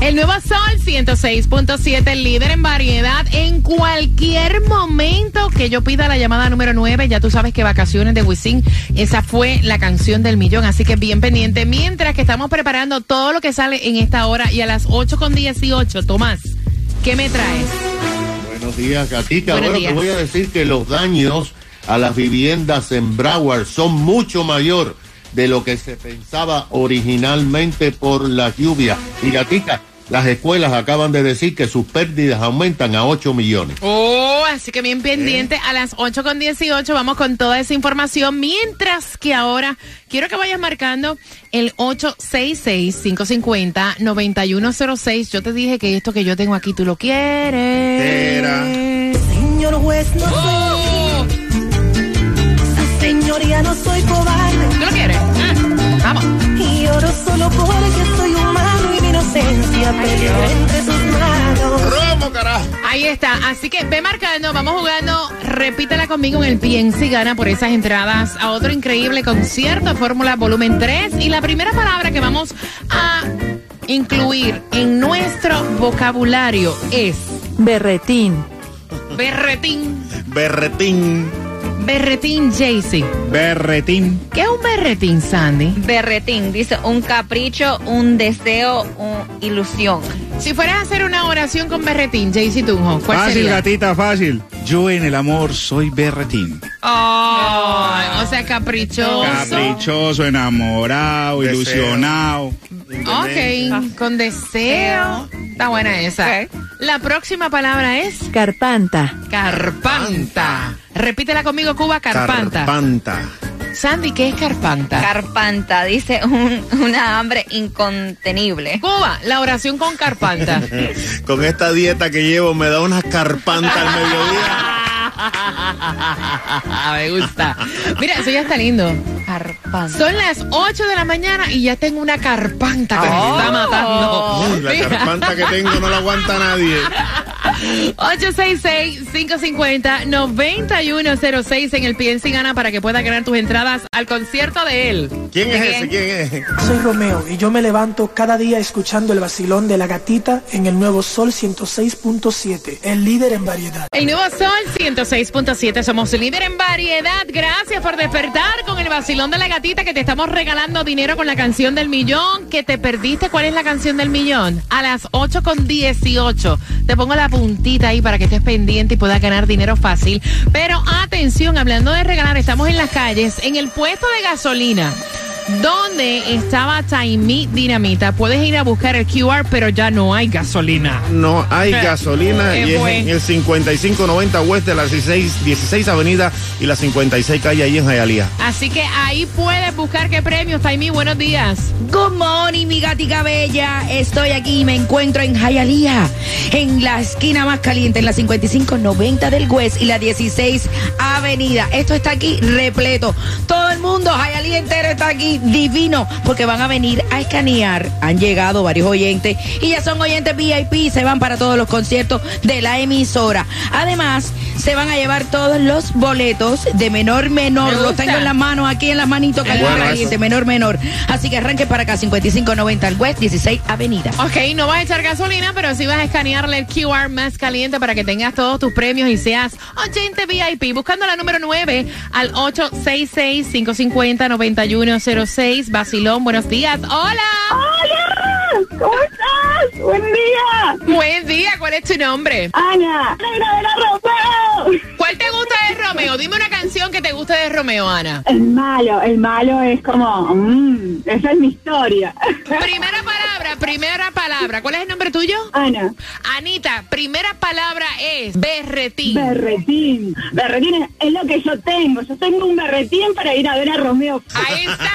El nuevo Sol 106.7, el líder en variedad. En cualquier momento que yo pida la llamada número 9, ya tú sabes que Vacaciones de Wisin, esa fue la canción del millón. Así que bien pendiente. Mientras que estamos preparando todo lo que sale en esta hora y a las 8.18, Tomás, ¿qué me traes? Buenos días, Gatica. Buenos bueno, días. te voy a decir que los daños a las viviendas en Broward son mucho mayor de lo que se pensaba originalmente por la lluvia. Y Gatica, las escuelas acaban de decir que sus pérdidas aumentan a 8 millones. Oh, así que bien pendiente. ¿Eh? A las 8.18 vamos con toda esa información. Mientras que ahora quiero que vayas marcando el 866-550-9106. Yo te dije que esto que yo tengo aquí tú lo quieres. Era. Señor juez, no Oh, soy señoría, no soy cobarde. Vamos. Y oro solo porque soy humano y mi inocencia entre sus manos. ¡Romo, carajo! Ahí está. Así que ve marcando, vamos jugando. Repítela conmigo en el Piensa y gana por esas entradas a otro increíble concierto Fórmula Volumen 3. Y la primera palabra que vamos a incluir en nuestro vocabulario es Berretín. berretín. Berretín. Berretín Jaycee. Berretín. ¿Qué es un berretín, Sandy? Berretín, dice un capricho, un deseo, una ilusión. Si fueras a hacer una oración con berretín, Jaycee Tunjo, ¿cuál Fácil, sería? gatita, fácil. Yo en el amor soy berretín. Oh, o sea, caprichoso. Caprichoso, enamorado, Deseo. ilusionado. Ok, con deseo. Está buena esa. Ok. La próxima palabra es Carpanta. carpanta. Repítela conmigo, Cuba, carpanta. Carpanta. Sandy, ¿qué es carpanta? Carpanta, dice un- una hambre incontenible. Cuba, la oración con carpanta. Con esta dieta que llevo me da una carpanta al mediodía. Me gusta. Mira, eso ya está lindo. Carpanta. Son las 8 de la mañana y ya tengo una carpanta que me está matando. Uy, la Mira. carpanta que tengo no la aguanta nadie. 866-550-9106 en el Piensa y Gana para que puedas ganar tus entradas al concierto de él. ¿Quién ¿De es quién? ese? ¿Quién es? Soy Romeo y yo me levanto cada día escuchando el vacilón de la gatita en el nuevo Sol 106.7, el líder en variedad. El nuevo Sol 106.7, somos líder en variedad. Gracias por despertar con el vacilón de la gatita que te estamos regalando dinero con la canción del millón. Que te perdiste, ¿cuál es la canción del millón? A las 8 con 18. Te pongo la ahí para que estés pendiente y puedas ganar dinero fácil. Pero atención, hablando de regalar, estamos en las calles, en el puesto de gasolina. Donde estaba Taimi Dinamita, puedes ir a buscar el QR, pero ya no hay gasolina. No hay gasolina eh, y es pues. en el 5590 West de la 16, 16 Avenida y la 56 Calle ahí en Hialeah. Así que ahí puedes buscar qué premios. Taimi, buenos días. Good morning, mi gatica bella. Estoy aquí y me encuentro en Hialeah, en la esquina más caliente, en la 5590 del West y la 16 Avenida. Esto está aquí repleto. Todo el mundo, Hialeah entero está aquí divino, porque van a venir a escanear. Han llegado varios oyentes y ya son oyentes VIP se van para todos los conciertos de la emisora. Además, se van a llevar todos los boletos de menor menor. Me Los tengo en las manos, aquí en las manitos, Bueno, caliente, eso. menor menor. Así que arranque para acá, 5590 al West, 16 Avenida. Ok, no vas a echar gasolina, pero sí vas a escanearle el QR más caliente para que tengas todos tus premios y seas oyente VIP. Buscando la número 9 al 866-550-9106. Basilón, buenos días. ¡Hola! ¡Hola! ¿Cómo estás? ¡Buen día! Buen día, ¿cuál es tu nombre? Ana, negra de la Romeo. ¿Cuál te gusta de Romeo? Dime una canción que te guste de Romeo, Ana. El malo, el malo es como, mmm, esa es mi historia. Primera primera palabra. ¿Cuál es el nombre tuyo? Ana. Anita, primera palabra es berretín. Berretín. Berretín es, es lo que yo tengo. Yo tengo un berretín para ir a ver a Romeo. Ahí está.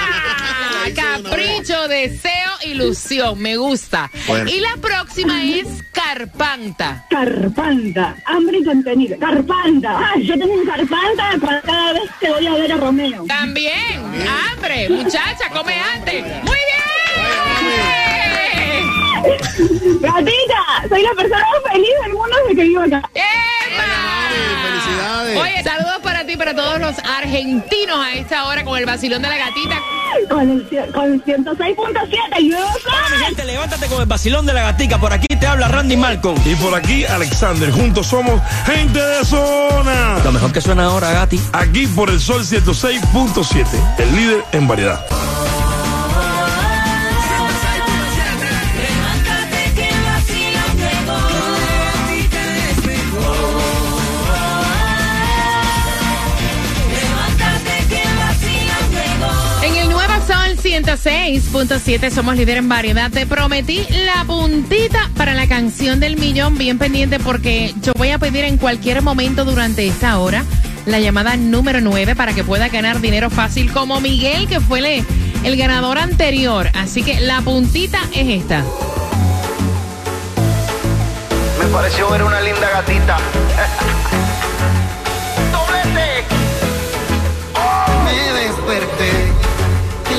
Capricho, deseo, ilusión. Me gusta. Bueno. Y la próxima es carpanta. Carpanta. Hambre y contenido. Carpanta. Ah, yo tengo un carpanta para cada vez que voy a ver a Romeo. También. Hambre. Muchacha, come antes. Muy bien. Gatita, soy la persona más feliz del mundo desde que vivo acá. ¡Epa! felicidades. Oye, saludos para ti y para todos los argentinos a esta hora con el vacilón de la gatita. Con el con 106.7 y luego Hola, mi gente, levántate con el vacilón de la gatica. Por aquí te habla Randy Malcolm. Y por aquí, Alexander. Juntos somos gente de zona. Lo mejor que suena ahora, Gati. Aquí por el Sol 106.7, el líder en variedad. 106.7 somos líder en variedad. Te prometí la puntita para la canción del millón. Bien pendiente porque yo voy a pedir en cualquier momento durante esta hora la llamada número 9 para que pueda ganar dinero fácil como Miguel, que fue el, el ganador anterior. Así que la puntita es esta. Me pareció ver una linda gatita.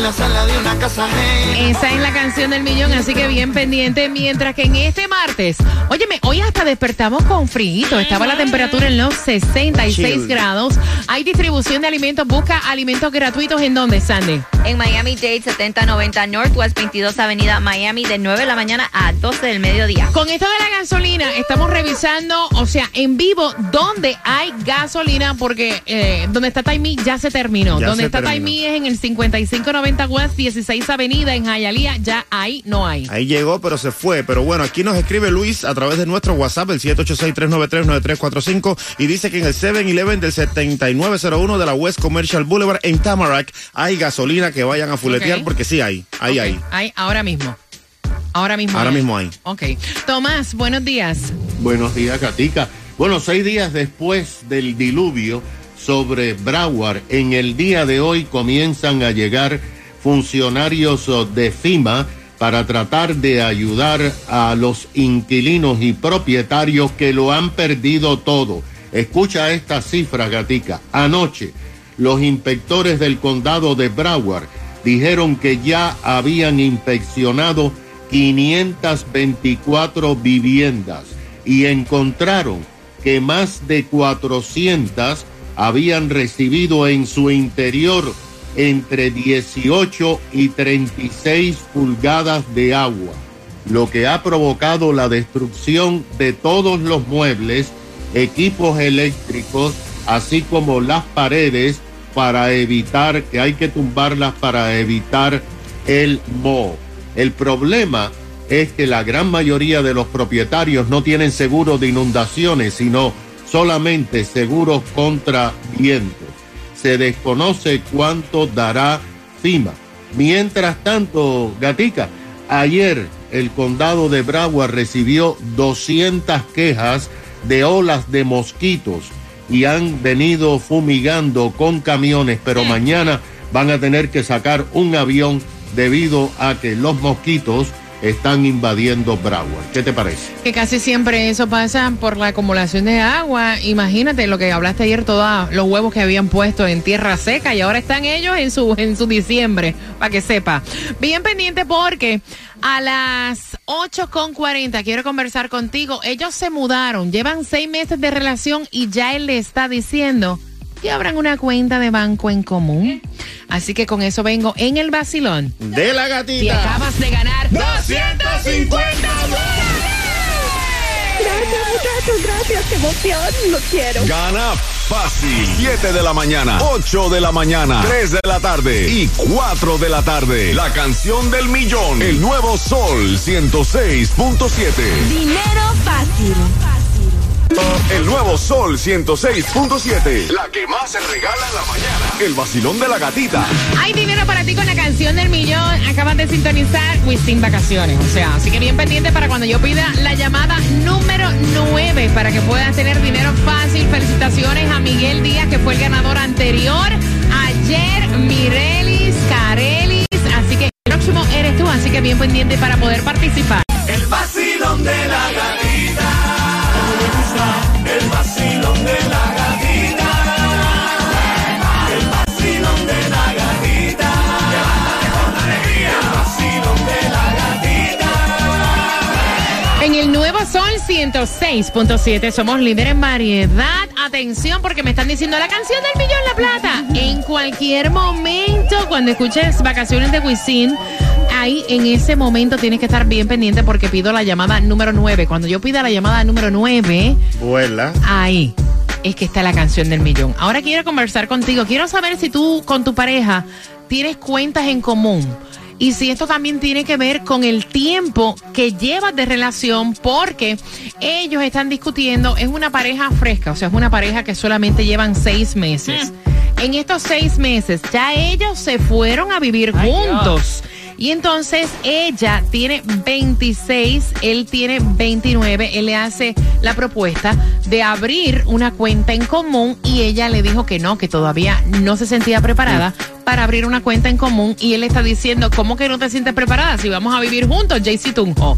la sala de una casa ajena. Esa es la canción del millón, así que bien pendiente. Mientras que en este martes, óyeme, hoy hasta despertamos con frío. Estaba la temperatura en los 66 Chill. grados. Hay distribución de alimentos. Busca alimentos gratuitos en donde, Sandy. En Miami Dade 7090 Northwest 22 Avenida Miami de 9 de la mañana a 12 del mediodía. Con esto de la gasolina, estamos revisando, o sea, en vivo, dónde hay gasolina, porque eh, donde está Taimí ya se terminó. Ya donde se está. Taimí es en el 5590 West 16 Avenida, en Hialeah, ya ahí no hay. Ahí llegó, pero se fue. Pero bueno, aquí nos escribe Luis a través de nuestro WhatsApp, el 786-393-9345, y dice que en el 7-Eleven del 7901 de la West Commercial Boulevard en Tamarack hay gasolina que vayan a fuletear, porque sí hay, ahí hay. Hay ahora mismo. Ahora mismo. Ahora hay. mismo hay. Ok. Tomás, buenos días. Buenos días, Gatica. Bueno, seis días después del diluvio sobre Broward, en el día de hoy comienzan a llegar funcionarios de FIMA para tratar de ayudar a los inquilinos y propietarios que lo han perdido todo. Escucha esta cifra, Gatica. Anoche, los inspectores del condado de Broward dijeron que ya habían inspeccionado 524 viviendas y encontraron que más de 400 habían recibido en su interior entre 18 y 36 pulgadas de agua, lo que ha provocado la destrucción de todos los muebles, equipos eléctricos, así como las paredes para evitar que hay que tumbarlas para evitar el moho. El problema es que la gran mayoría de los propietarios no tienen seguro de inundaciones, sino solamente seguros contra vientos. Se desconoce cuánto dará FIMA. Mientras tanto, Gatica, ayer el condado de Broward recibió 200 quejas de olas de mosquitos y han venido fumigando con camiones, pero mañana van a tener que sacar un avión debido a que los mosquitos están invadiendo Broward. ¿Qué te parece? Que casi siempre eso pasa por la acumulación de agua. Imagínate lo que hablaste ayer, todos los huevos que habían puesto en tierra seca y ahora están ellos en su, en su diciembre, para que sepa. Bien pendiente porque a las 8.40 quiero conversar contigo. Ellos se mudaron, llevan seis meses de relación y ya él le está diciendo que abran una cuenta de banco en común. Así que con eso vengo en el vacilón. De la gatita. Y acabas de ganar 250 Gracias, muchachos, gracias, qué emoción, lo quiero. Gana fácil. 7 de la mañana, 8 de la mañana, 3 de la tarde y 4 de la tarde. La canción del millón. El nuevo Sol 106.7. Dinero fácil. El nuevo Sol 106.7. La que más se regala en la mañana. El vacilón de la gatita. Hay dinero para ti con la canción del millón. Acaban de sintonizar Wisin Vacaciones. O sea, así que bien pendiente para cuando yo pida la llamada número 9 para que puedas tener dinero fácil. Felicitaciones a Miguel Díaz, que fue el ganador anterior. Ayer, Mirelis, Carelis. Así que el próximo eres tú. Así que bien pendiente para poder participar. El vacilón de la gatita. 106.7 somos líder en variedad. Atención porque me están diciendo la canción del millón la plata. En cualquier momento, cuando escuches vacaciones de Wisin, ahí en ese momento tienes que estar bien pendiente porque pido la llamada número 9. Cuando yo pida la llamada número 9, Vuela. ahí es que está la canción del millón. Ahora quiero conversar contigo. Quiero saber si tú con tu pareja tienes cuentas en común. Y si esto también tiene que ver con el tiempo que llevas de relación, porque ellos están discutiendo, es una pareja fresca, o sea, es una pareja que solamente llevan seis meses. En estos seis meses ya ellos se fueron a vivir juntos. Y entonces ella tiene 26, él tiene 29, él le hace la propuesta de abrir una cuenta en común y ella le dijo que no, que todavía no se sentía preparada para abrir una cuenta en común y él está diciendo, ¿cómo que no te sientes preparada si vamos a vivir juntos, JC Tunjo?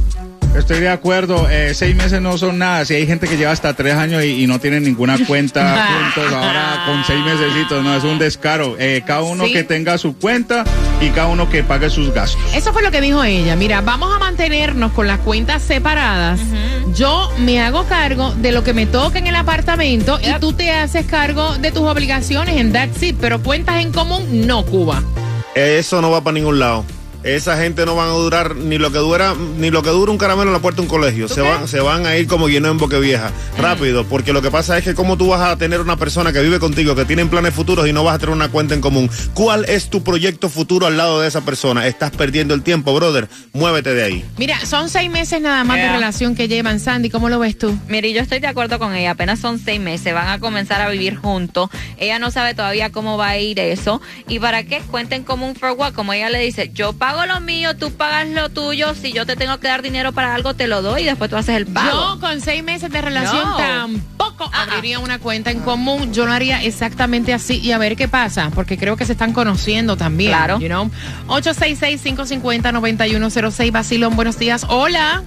Estoy de acuerdo, eh, seis meses no son nada. Si hay gente que lleva hasta tres años y, y no tiene ninguna cuenta juntos, ahora con seis mesecitos, no, es un descaro. Eh, cada uno Sí. que tenga su cuenta y cada uno que pague sus gastos. Eso fue lo que dijo ella. Mira, vamos a mantenernos con las cuentas separadas. Yo me hago cargo de lo que me toca en el apartamento y tú te haces cargo de tus obligaciones en That's It. Pero cuentas en común, no, Cuba. Eso no va para ningún lado. Esa gente no van a durar ni lo que dura ni lo que dura un caramelo en la puerta de un colegio. Se van, se van a ir como lleno en boque vieja. Rápido, porque lo que pasa es que como tú vas a tener una persona que vive contigo, que tiene planes futuros y no vas a tener una cuenta en común. ¿Cuál es tu proyecto futuro al lado de esa persona? Estás perdiendo el tiempo, brother. Muévete de ahí. Mira, son seis meses nada más de relación que llevan. Sandy, ¿cómo lo ves tú? Mire, yo estoy de acuerdo con ella. Apenas son seis meses, van a comenzar a vivir juntos. Ella no sabe todavía cómo va a ir eso. ¿Y para qué? Cuenten común for what. Como ella le dice, yo pago lo mío, tú pagas lo tuyo. Si yo te tengo que dar dinero para algo, te lo doy y después tú haces el pago. Yo con seis meses de relación No. tampoco abriría una cuenta en común. Yo lo haría exactamente así y a ver qué pasa, porque creo que se están conociendo también. Claro. You know? 866-550-9106, Basilón, buenos días. Hola.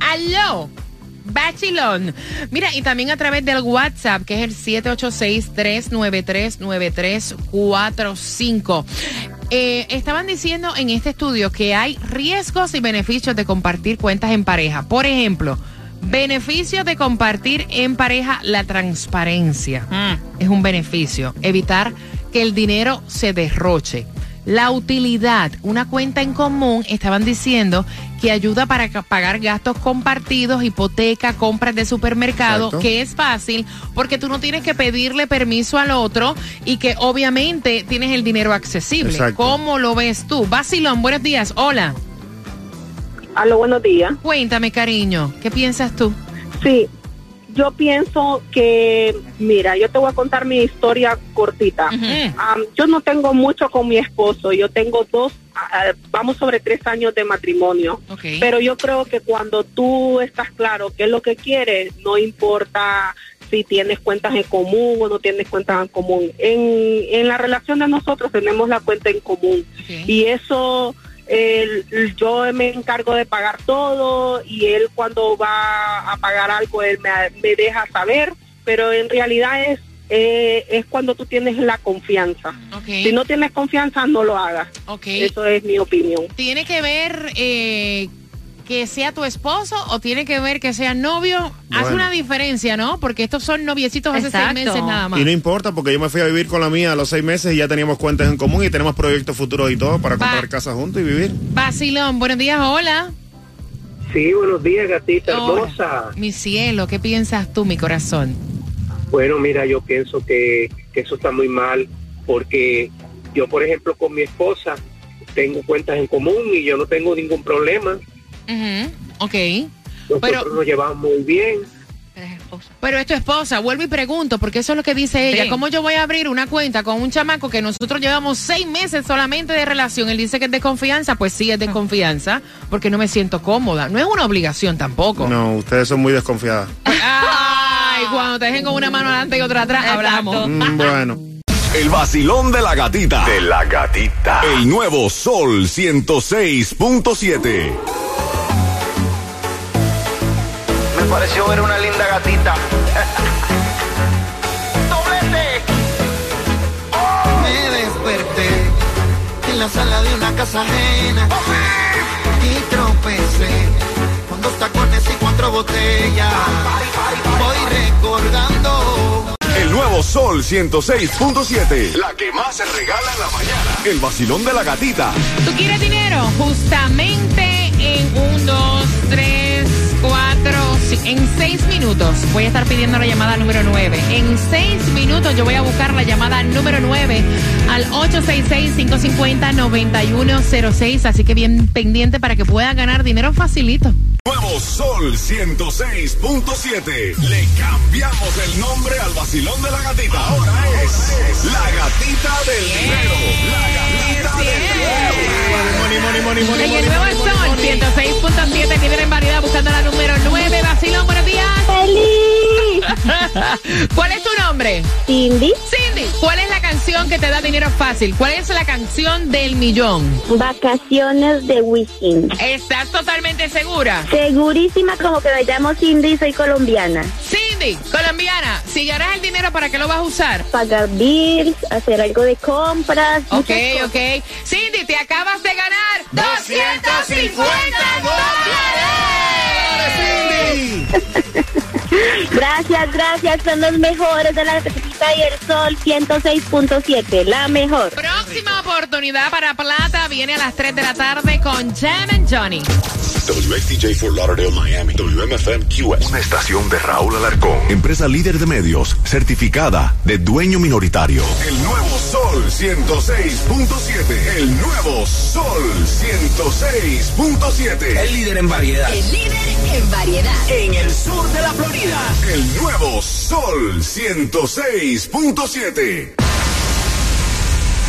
Aló. Bachilón. Mira, y también a través del WhatsApp, que es el 786-393-9345. Eh, estaban diciendo en este estudio que hay riesgos y beneficios de compartir cuentas en pareja. Por ejemplo, beneficios de compartir en pareja la transparencia. Es un beneficio. Evitar que el dinero se derroche. La utilidad, una cuenta en común, estaban diciendo que ayuda para pagar gastos compartidos, hipoteca, compras de supermercado, Exacto. que es fácil porque tú no tienes que pedirle permiso al otro y que obviamente tienes el dinero accesible. Exacto. ¿Cómo lo ves tú? Basilón, buenos días. Hola. Aló, buenos días. Cuéntame, cariño, ¿qué piensas tú? Sí, yo pienso que, mira, yo te voy a contar mi historia cortita. Am, yo no tengo mucho con mi esposo, yo tengo dos, ah, vamos sobre tres años de matrimonio. Pero yo creo que cuando tú estás claro qué es lo que quieres, no importa si tienes cuentas en común o no tienes cuentas en común. En, en la relación de nosotros tenemos la cuenta en común y eso el- yo me encargo de pagar todo y él cuando va a pagar algo él me, me deja saber, pero en realidad es eh, es cuando tú tienes la confianza. Si no tienes confianza, no lo hagas. Eso es mi opinión. ¿Tiene que ver eh, que sea tu esposo o tiene que ver que sea novio? Hace una diferencia, ¿no? Porque estos son noviecitos hace Exacto. seis meses nada más. Y no importa porque yo me fui a vivir con la mía a los seis meses y ya teníamos cuentas en común y tenemos proyectos futuros y todo para Va. comprar casa juntos y vivir. Basilón, buenos días, hola. Sí, buenos días, gatita Hola. hermosa. Mi cielo, ¿qué piensas tú, mi corazón? Bueno, mira, yo pienso que, que eso está muy mal porque yo, por ejemplo, con mi esposa tengo cuentas en común y yo no tengo ningún problema. Ujú, Ok. Nosotros Pero- nos llevamos muy bien. Pero es tu esposa, vuelvo y pregunto, porque eso es lo que dice ella. Sí. ¿Cómo yo voy a abrir una cuenta con un chamaco que nosotros llevamos seis meses solamente de relación? Él dice que es de confianza, pues sí es de confianza, porque no me siento cómoda. No es una obligación tampoco. No, ustedes son muy desconfiadas. Ay, cuando te dejen con una mano adelante y otra atrás, hablamos. Mm, bueno. El vacilón de la gatita. De la gatita. El nuevo Sol 106.7. Pareció ver una linda gatita. Doblete. Me desperté en la sala de una casa ajena y tropecé con dos tacones y cuatro botellas. Voy recordando. El nuevo Sol 106.7. La que más se regala en la mañana. El vacilón de la gatita. ¿Tú quieres dinero? Justamente en un, dos, tres, en seis minutos voy a estar pidiendo la llamada número nueve. En seis minutos yo voy a buscar la llamada número nueve al 866-550-9106. Así que bien pendiente para que puedan ganar dinero facilito. Nuevo Sol 106.7. Le cambiamos el nombre al vacilón de la gatita. Ahora es la gatita del dinero. La gatita del dinero. El nuevo Sol 106.7, líder en variedad, buscando la número 9. Vacilón, buenos días. ¡Feliz! ¿Cuál es tu nombre? Cindy. Cindy, ¿cuál es la canción que te da dinero fácil? ¿Cuál es la canción del millón? Vacaciones de Wisin. ¿Estás totalmente segura? Segurísima como que me llamo Cindy y soy colombiana. Cindy, colombiana, si ganas el dinero, ¿para qué lo vas a usar? Pagar bills, hacer algo de compras. Ok, ok. Cindy, te acabas de ganar 250 Gracias, gracias. Son los mejores de la Gatita y el Sol 106.7. La mejor. Próxima oportunidad para Plata viene a las 3 de la tarde con Jam and Johnny. WXTJ for Lauderdale, Miami. WMFM QS. Una estación de Raúl Alarcón. Empresa líder de medios, certificada de dueño minoritario. El nuevo Sol 106.7. El nuevo Sol 106.7. El líder en variedad. El líder en variedad. En el sur de la Florida. El nuevo Sol 106.7.